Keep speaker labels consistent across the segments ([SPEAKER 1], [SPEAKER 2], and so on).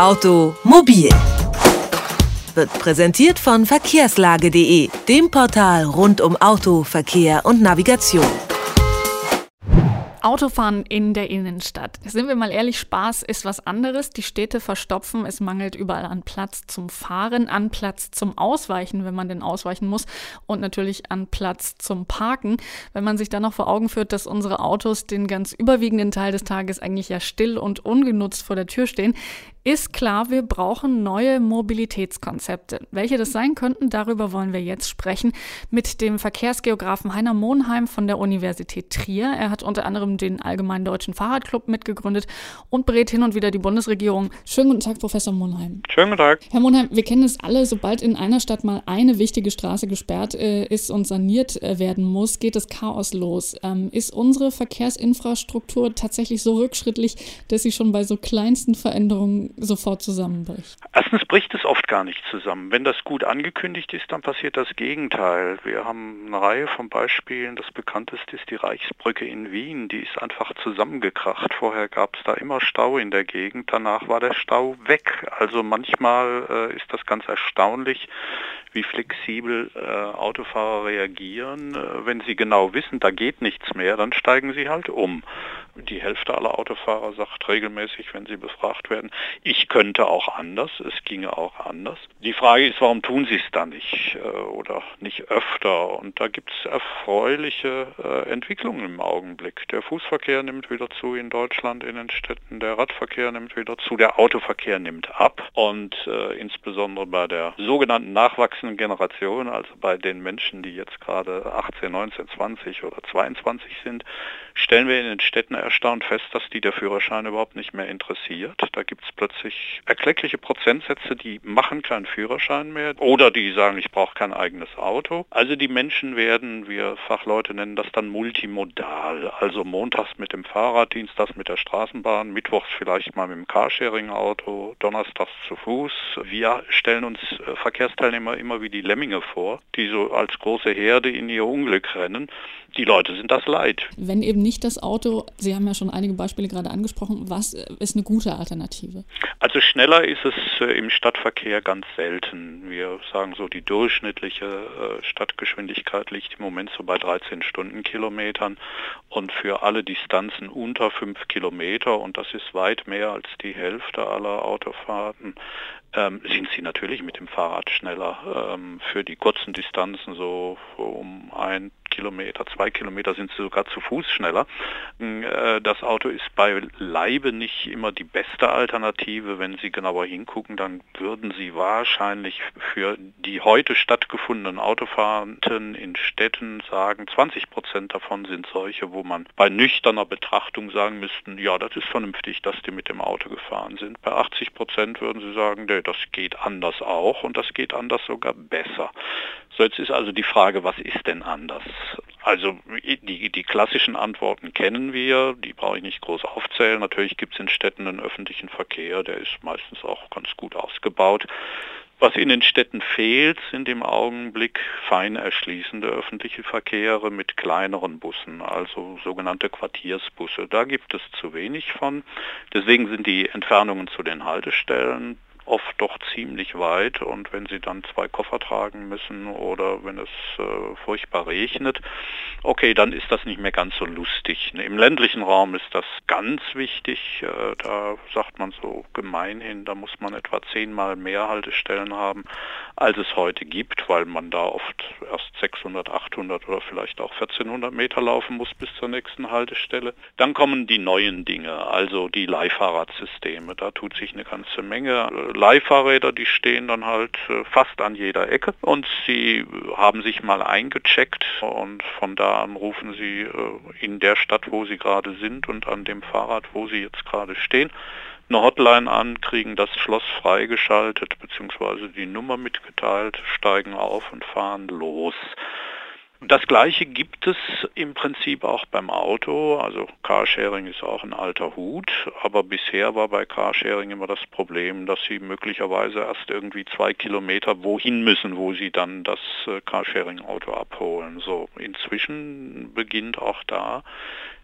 [SPEAKER 1] Automobil wird präsentiert von verkehrslage.de, dem Portal rund um Auto, Verkehr und Navigation.
[SPEAKER 2] Autofahren in der Innenstadt. Sind wir mal ehrlich, Spaß ist was anderes. Die Städte verstopfen, es mangelt überall an Platz zum Fahren, an Platz zum Ausweichen, wenn man denn ausweichen muss und natürlich an Platz zum Parken. Wenn man sich dann noch vor Augen führt, dass unsere Autos den ganz überwiegenden Teil des Tages eigentlich ja still und ungenutzt vor der Tür stehen, ist klar, wir brauchen neue Mobilitätskonzepte. Welche das sein könnten, darüber wollen wir jetzt sprechen mit dem Verkehrsgeografen Heiner Monheim von der Universität Trier. Er hat unter anderem den Allgemeinen Deutschen Fahrradclub mitgegründet und berät hin und wieder die Bundesregierung. Schönen guten Tag, Professor Monheim.
[SPEAKER 3] Schönen guten Tag.
[SPEAKER 2] Herr Monheim, wir kennen es alle, sobald in einer Stadt mal eine wichtige Straße gesperrt äh, ist und saniert äh, werden muss, geht das Chaos los. Ähm, ist unsere Verkehrsinfrastruktur tatsächlich so rückschrittlich, dass sie schon bei so kleinsten Veränderungen sofort zusammenbricht?
[SPEAKER 3] Erstens bricht es oft gar nicht zusammen. Wenn das gut angekündigt ist, dann passiert das Gegenteil. Wir haben eine Reihe von Beispielen. Das bekannteste ist die Reichsbrücke in Wien. Die ist einfach zusammengekracht. Vorher gab es da immer Stau in der Gegend. Danach war der Stau weg. Also manchmal äh, ist das ganz erstaunlich, wie flexibel äh, Autofahrer reagieren. Äh, wenn sie genau wissen, da geht nichts mehr, dann steigen sie halt um. Die Hälfte aller Autofahrer sagt regelmäßig, wenn sie befragt werden, ich könnte auch anders, es ginge auch anders. Die Frage ist, warum tun sie es dann nicht äh, oder nicht öfter? Und da gibt es erfreuliche äh, Entwicklungen im Augenblick. Der Fußverkehr nimmt wieder zu in Deutschland, in den Städten, der Radverkehr nimmt wieder zu, der Autoverkehr nimmt ab und äh, insbesondere bei der sogenannten nachwachsenden Generation, also bei den Menschen, die jetzt gerade 18, 19, 20 oder 22 sind, stellen wir in den Städten erstaunt fest, dass die der Führerschein überhaupt nicht mehr interessiert. Da gibt es plötzlich erkleckliche Prozentsätze, die machen keinen Führerschein mehr oder die sagen, ich brauche kein eigenes Auto. Also die Menschen werden, wir Fachleute nennen das dann multimodal. Also montags mit dem Fahrrad, dienstags mit der Straßenbahn, mittwochs vielleicht mal mit dem Carsharing-Auto, donnerstags zu Fuß. Wir stellen uns äh, Verkehrsteilnehmer immer wie die Lemminge vor, die so als große Herde in ihr Unglück rennen. Die Leute sind das leid.
[SPEAKER 2] Wenn eben nicht das Auto, Sie haben ja schon einige Beispiele gerade angesprochen, was ist eine gute Alternative?
[SPEAKER 3] Also schneller ist es äh, im Stadtverkehr ganz selten. Wir sagen so, die durchschnittliche äh, Stadtgeschwindigkeit liegt im Moment so bei 13 Stundenkilometern und für alle Distanzen unter 5 Kilometer, und das ist weit mehr als die Hälfte aller Autofahrten, ähm, sind sie natürlich mit dem Fahrrad schneller. Ähm, für die kurzen Distanzen so um ein Kilometer, zwei Kilometer sind sie sogar zu Fuß schneller. Äh, das Auto ist bei Leibe nicht immer die beste Alternative. Wenn Sie genauer hingucken, dann würden Sie wahrscheinlich für die heute stattgefundenen Autofahrten in Städten sagen, 20 Prozent davon sind solche, wo man bei nüchterner Betrachtung sagen müssten, ja, das ist vernünftig, dass die mit dem Auto gefahren sind. Bei 80 Prozent würden Sie sagen, nee, das geht anders auch und das geht anders sogar besser. So, jetzt ist also die Frage, was ist denn anders? Also die, die klassischen Antworten kennen wir, die brauche ich nicht groß aufzählen. Natürlich gibt es in Städten einen öffentlichen Verkehr, der ist meistens auch ganz gut ausgebaut. Was in den Städten fehlt, sind im Augenblick fein erschließende öffentliche Verkehre mit kleineren Bussen, also sogenannte Quartiersbusse. Da gibt es zu wenig von. Deswegen sind die Entfernungen zu den Haltestellen oft doch ziemlich weit und wenn sie dann zwei Koffer tragen müssen oder wenn es äh, furchtbar regnet, okay, dann ist das nicht mehr ganz so lustig. Im ländlichen Raum ist das ganz wichtig. Äh, da sagt man so gemeinhin, da muss man etwa zehnmal mehr Haltestellen haben, als es heute gibt, weil man da oft erst 600, 800 oder vielleicht auch 1400 Meter laufen muss bis zur nächsten Haltestelle. Dann kommen die neuen Dinge, also die Leihfahrradsysteme. Da tut sich eine ganze Menge Leihfahrräder, die stehen dann halt äh, fast an jeder Ecke und sie haben sich mal eingecheckt und von da an rufen sie äh, in der Stadt, wo sie gerade sind und an dem Fahrrad, wo sie jetzt gerade stehen, eine Hotline an, kriegen das Schloss freigeschaltet bzw. die Nummer mitgeteilt, steigen auf und fahren los. Das gleiche gibt es im Prinzip auch beim Auto. Also Carsharing ist auch ein alter Hut, aber bisher war bei Carsharing immer das Problem, dass sie möglicherweise erst irgendwie zwei Kilometer wohin müssen, wo sie dann das äh, Carsharing-Auto abholen. So, inzwischen beginnt auch da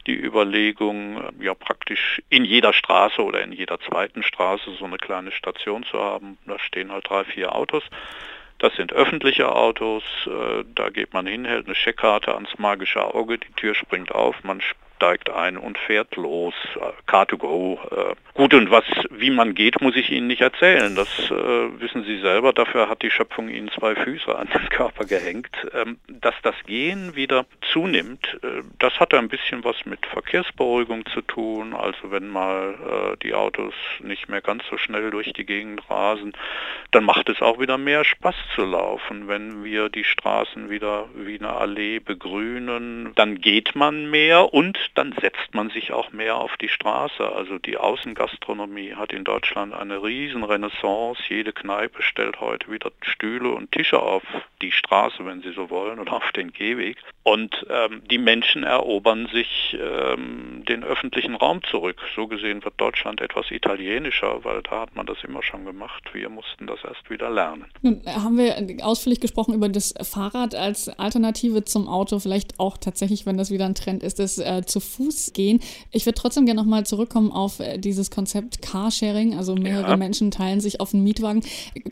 [SPEAKER 3] die Überlegung, äh, ja praktisch in jeder Straße oder in jeder zweiten Straße so eine kleine Station zu haben. Da stehen halt drei, vier Autos. Das sind öffentliche Autos, äh, da geht man hin, hält eine Scheckkarte ans magische Auge, die Tür springt auf, man steigt ein und fährt los. Car2Go. Äh, gut, und was, wie man geht, muss ich Ihnen nicht erzählen. Das äh, wissen Sie selber. Dafür hat die Schöpfung Ihnen zwei Füße an den Körper gehängt. Ähm, dass das Gehen wieder zunimmt, äh, das hat ein bisschen was mit Verkehrsberuhigung zu tun. Also wenn mal äh, die Autos nicht mehr ganz so schnell durch die Gegend rasen, dann macht es auch wieder mehr Spaß zu laufen. Wenn wir die Straßen wieder wie eine Allee begrünen, dann geht man mehr und dann setzt man sich auch mehr auf die Straße. Also die Außengastronomie hat in Deutschland eine Riesenrenaissance. Jede Kneipe stellt heute wieder Stühle und Tische auf die Straße, wenn sie so wollen, oder auf den Gehweg. Und ähm, die Menschen erobern sich ähm, den öffentlichen Raum zurück. So gesehen wird Deutschland etwas italienischer, weil da hat man das immer schon gemacht. Wir mussten das erst wieder lernen.
[SPEAKER 2] Nun haben wir ausführlich gesprochen über das Fahrrad als Alternative zum Auto. Vielleicht auch tatsächlich, wenn das wieder ein Trend ist, das äh, zu Fuß gehen. Ich würde trotzdem gerne nochmal zurückkommen auf äh, dieses Konzept Carsharing. Also mehrere ja. Menschen teilen sich auf einen Mietwagen.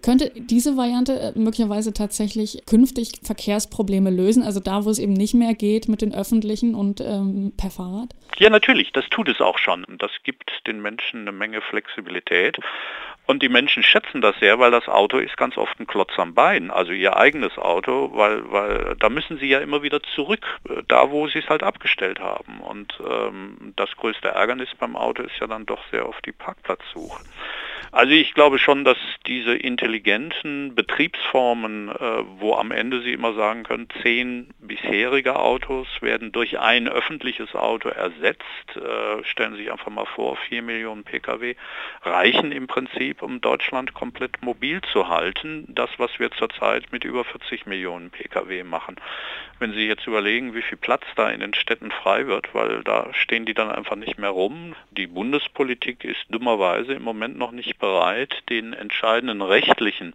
[SPEAKER 2] Könnte diese Variante äh, möglicherweise tatsächlich künftig Verkehrsprobleme lösen? Also da, wo es eben nicht nicht mehr geht mit den öffentlichen und ähm, per Fahrrad?
[SPEAKER 3] Ja, natürlich, das tut es auch schon. Das gibt den Menschen eine Menge Flexibilität. Und die Menschen schätzen das sehr, weil das Auto ist ganz oft ein Klotz am Bein, also ihr eigenes Auto, weil, weil da müssen sie ja immer wieder zurück, äh, da wo sie es halt abgestellt haben. Und ähm, das größte Ärgernis beim Auto ist ja dann doch sehr oft die Parkplatzsuche. Also ich glaube schon, dass diese intelligenten Betriebsformen, äh, wo am Ende Sie immer sagen können, zehn bisherige Autos werden durch ein öffentliches Auto ersetzt. Äh, stellen Sie sich einfach mal vor, vier Millionen Pkw reichen im Prinzip, um Deutschland komplett mobil zu halten. Das, was wir zurzeit mit über 40 Millionen Pkw machen. Wenn Sie jetzt überlegen, wie viel Platz da in den Städten frei wird, weil da stehen die dann einfach nicht mehr rum. Die Bundespolitik ist dummerweise im Moment noch nicht bereit, den entscheidenden rechtlichen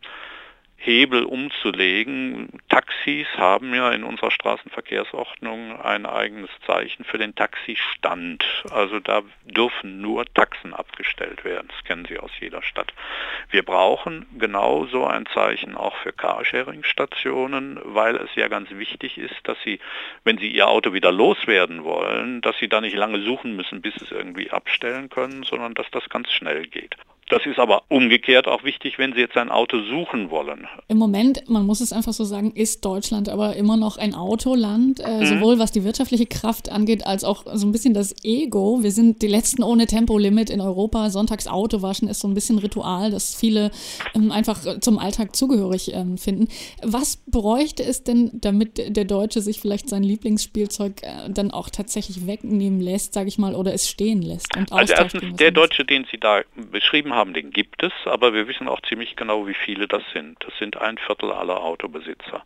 [SPEAKER 3] Hebel umzulegen. Taxis haben ja in unserer Straßenverkehrsordnung ein eigenes Zeichen für den Taxistand. Also da dürfen nur Taxen abgestellt werden. Das kennen Sie aus jeder Stadt. Wir brauchen genau so ein Zeichen auch für Carsharing-Stationen, weil es ja ganz wichtig ist, dass Sie, wenn Sie Ihr Auto wieder loswerden wollen, dass Sie da nicht lange suchen müssen, bis Sie es irgendwie abstellen können, sondern dass das ganz schnell geht. Das ist aber umgekehrt auch wichtig, wenn Sie jetzt ein Auto suchen wollen.
[SPEAKER 2] Im Moment, man muss es einfach so sagen, ist Deutschland aber immer noch ein Autoland, äh, mhm. sowohl was die wirtschaftliche Kraft angeht, als auch so ein bisschen das Ego. Wir sind die Letzten ohne Tempolimit in Europa. Sonntags Auto waschen ist so ein bisschen Ritual, das viele ähm, einfach zum Alltag zugehörig ähm, finden. Was bräuchte es denn, damit der Deutsche sich vielleicht sein Lieblingsspielzeug äh, dann auch tatsächlich wegnehmen lässt, sage ich mal, oder es stehen lässt?
[SPEAKER 3] Und also erstens, der Deutsche, den Sie da beschrieben haben, haben, den gibt es, aber wir wissen auch ziemlich genau, wie viele das sind. Das sind ein Viertel aller Autobesitzer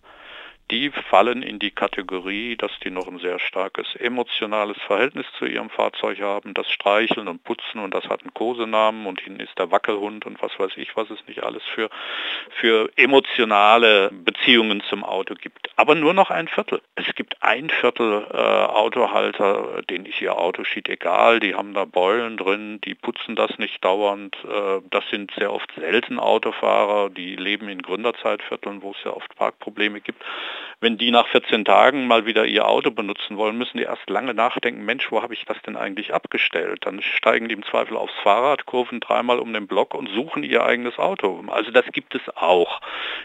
[SPEAKER 3] die fallen in die Kategorie, dass die noch ein sehr starkes emotionales Verhältnis zu ihrem Fahrzeug haben, das Streicheln und Putzen und das hat einen Kosenamen und hinten ist der Wackelhund und was weiß ich, was es nicht alles für, für emotionale Beziehungen zum Auto gibt. Aber nur noch ein Viertel. Es gibt ein Viertel äh, Autohalter, denen ist ihr Auto schied egal, die haben da Beulen drin, die putzen das nicht dauernd. Äh, das sind sehr oft selten Autofahrer, die leben in Gründerzeitvierteln, wo es ja oft Parkprobleme gibt. Wenn die nach 14 Tagen mal wieder ihr Auto benutzen wollen, müssen die erst lange nachdenken, Mensch, wo habe ich das denn eigentlich abgestellt? Dann steigen die im Zweifel aufs Fahrrad, kurven dreimal um den Block und suchen ihr eigenes Auto. Also das gibt es auch.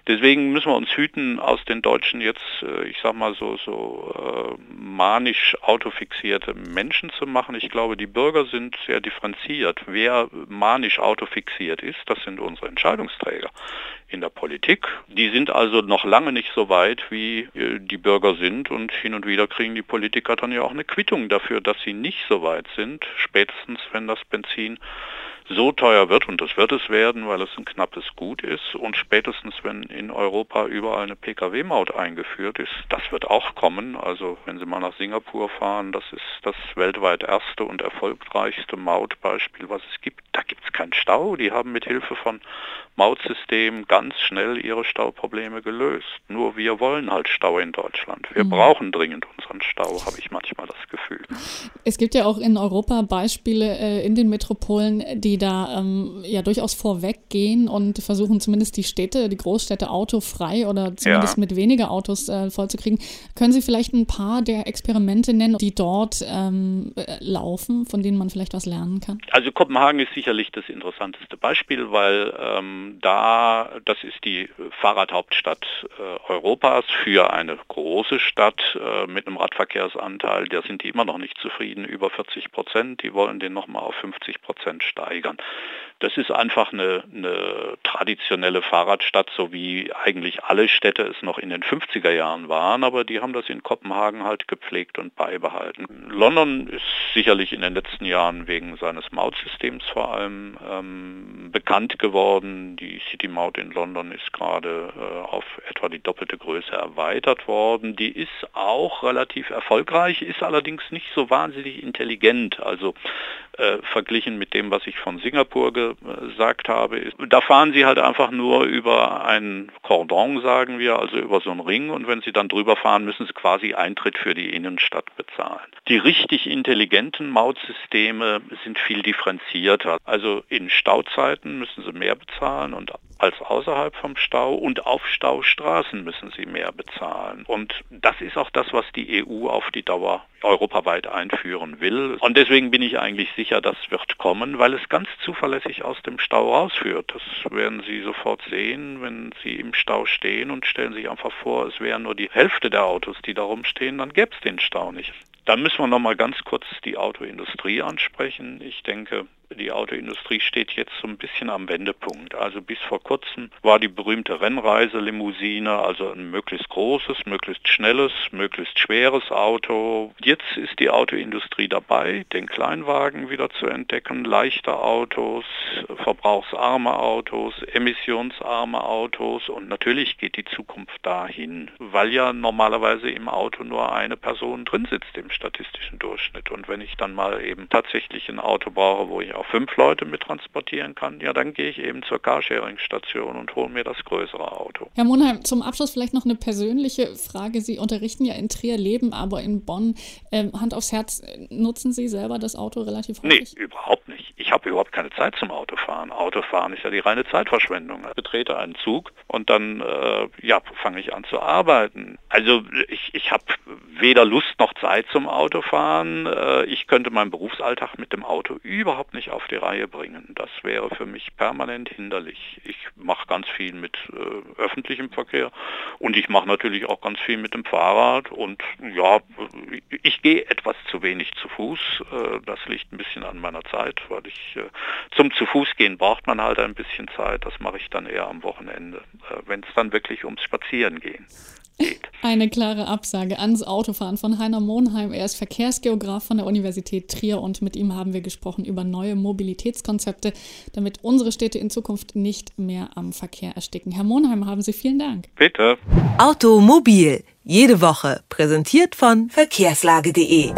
[SPEAKER 3] Deswegen müssen wir uns hüten, aus den Deutschen jetzt, äh, ich sag mal so, so äh, manisch autofixierte Menschen zu machen. Ich glaube, die Bürger sind sehr differenziert. Wer manisch autofixiert ist, das sind unsere Entscheidungsträger in der Politik. Die sind also noch lange nicht so weit, wie äh, die Bürger sind und hin und wieder kriegen die Politiker dann ja auch eine Quittung dafür, dass sie nicht so weit sind, spätestens wenn das Benzin so teuer wird, und das wird es werden, weil es ein knappes Gut ist. Und spätestens, wenn in Europa überall eine Pkw-Maut eingeführt ist, das wird auch kommen. Also wenn Sie mal nach Singapur fahren, das ist das weltweit erste und erfolgreichste Mautbeispiel, was es gibt. Da gibt es keinen Stau. Die haben mit Hilfe von Mautsystemen ganz schnell ihre Stauprobleme gelöst. Nur wir wollen halt Stau in Deutschland. Wir mhm. brauchen dringend unseren Stau, habe ich manchmal das Gefühl.
[SPEAKER 2] Es gibt ja auch in Europa Beispiele äh, in den Metropolen, die da ähm, ja durchaus vorweggehen und versuchen zumindest die Städte, die Großstädte autofrei oder zumindest ja. mit weniger Autos äh, vollzukriegen. Können Sie vielleicht ein paar der Experimente nennen, die dort ähm, äh, laufen, von denen man vielleicht was lernen kann?
[SPEAKER 3] Also Kopenhagen ist sicherlich das interessanteste Beispiel, weil ähm, da, das ist die Fahrradhauptstadt äh, Europas für eine große Stadt äh, mit einem Radverkehrsanteil, da sind die immer noch nicht zufrieden, über 40 Prozent. Die wollen den nochmal auf 50 Prozent steigern. on Das ist einfach eine, eine, traditionelle Fahrradstadt, so wie eigentlich alle Städte es noch in den 50er Jahren waren, aber die haben das in Kopenhagen halt gepflegt und beibehalten. London ist sicherlich in den letzten Jahren wegen seines Mautsystems vor allem ähm, bekannt geworden. Die City Maut in London ist gerade äh, auf etwa die doppelte Größe erweitert worden. Die ist auch relativ erfolgreich, ist allerdings nicht so wahnsinnig intelligent. Also äh, verglichen mit dem, was ich von Singapur gesagt habe, ist, da fahren Sie halt einfach nur über ein Cordon, sagen wir, also über so einen Ring und wenn Sie dann drüber fahren, müssen Sie quasi Eintritt für die Innenstadt bezahlen. Die richtig intelligenten Mautsysteme sind viel differenzierter. Also in Stauzeiten müssen Sie mehr bezahlen und als außerhalb vom Stau und auf Staustraßen müssen sie mehr bezahlen. Und das ist auch das, was die EU auf die Dauer europaweit einführen will. Und deswegen bin ich eigentlich sicher, das wird kommen, weil es ganz zuverlässig aus dem Stau rausführt. Das werden Sie sofort sehen, wenn Sie im Stau stehen und stellen sich einfach vor, es wären nur die Hälfte der Autos, die da rumstehen, dann gäbe es den Stau nicht. Dann müssen wir noch mal ganz kurz die Autoindustrie ansprechen. Ich denke, die Autoindustrie steht jetzt so ein bisschen am Wendepunkt. Also bis vor kurzem war die berühmte Rennreiselimousine, also ein möglichst großes, möglichst schnelles, möglichst schweres Auto. Jetzt ist die Autoindustrie dabei, den Kleinwagen wieder zu entdecken, leichte Autos, verbrauchsarme Autos, emissionsarme Autos und natürlich geht die Zukunft dahin, weil ja normalerweise im Auto nur eine Person drin sitzt im statistischen Durchschnitt. Und wenn ich dann mal eben tatsächlich ein Auto brauche, wo ich auch fünf Leute mit transportieren kann, ja, dann gehe ich eben zur Carsharing-Station und hole mir das größere Auto.
[SPEAKER 2] Herr Monheim, zum Abschluss vielleicht noch eine persönliche Frage. Sie unterrichten ja in Trier, leben aber in Bonn. Ähm, Hand aufs Herz, nutzen Sie selber das Auto relativ
[SPEAKER 3] häufig? Nee, überhaupt nicht. Ich habe überhaupt keine Zeit zum Autofahren. Autofahren ist ja die reine Zeitverschwendung. Ich betrete einen Zug und dann äh, ja, fange ich an zu arbeiten. Also ich, ich habe weder Lust noch Zeit zum Autofahren. Äh, ich könnte meinen Berufsalltag mit dem Auto überhaupt nicht auf die Reihe bringen. Das wäre für mich permanent hinderlich. Ich mache ganz viel mit äh, öffentlichem Verkehr und ich mache natürlich auch ganz viel mit dem Fahrrad und ja, ich gehe etwas zu wenig zu Fuß. Äh, das liegt ein bisschen an meiner Zeit, weil ich äh, zum zu Fuß gehen braucht man halt ein bisschen Zeit. Das mache ich dann eher am Wochenende, äh, wenn es dann wirklich ums Spazieren gehen.
[SPEAKER 2] Eine klare Absage ans Autofahren von Heiner Monheim. Er ist Verkehrsgeograf von der Universität Trier und mit ihm haben wir gesprochen über neue Mobilitätskonzepte, damit unsere Städte in Zukunft nicht mehr am Verkehr ersticken. Herr Monheim, haben Sie vielen Dank.
[SPEAKER 3] Bitte.
[SPEAKER 1] Automobil. Jede Woche präsentiert von verkehrslage.de.